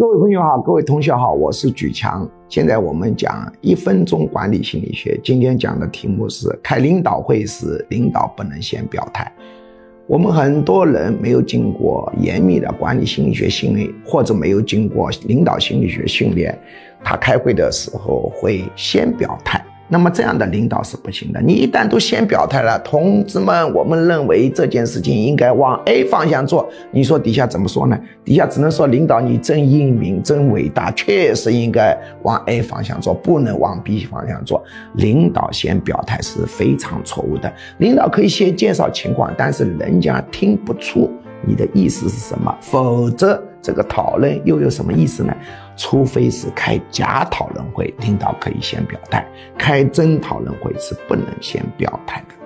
各位朋友好，各位同学好，我是举强。现在我们讲一分钟管理心理学。今天讲的题目是开领导会时，领导不能先表态。我们很多人没有经过严密的管理心理学训练，或者没有经过领导心理学训练，他开会的时候会先表态。那么这样的领导是不行的。你一旦都先表态了，同志们，我们认为这件事情应该往 A 方向做。你说底下怎么说呢？底下只能说领导你真英明，真伟大，确实应该往 A 方向做，不能往 B 方向做。领导先表态是非常错误的。领导可以先介绍情况，但是人家听不出。你的意思是什么？否则这个讨论又有什么意思呢？除非是开假讨论会，领导可以先表态；开真讨论会是不能先表态的。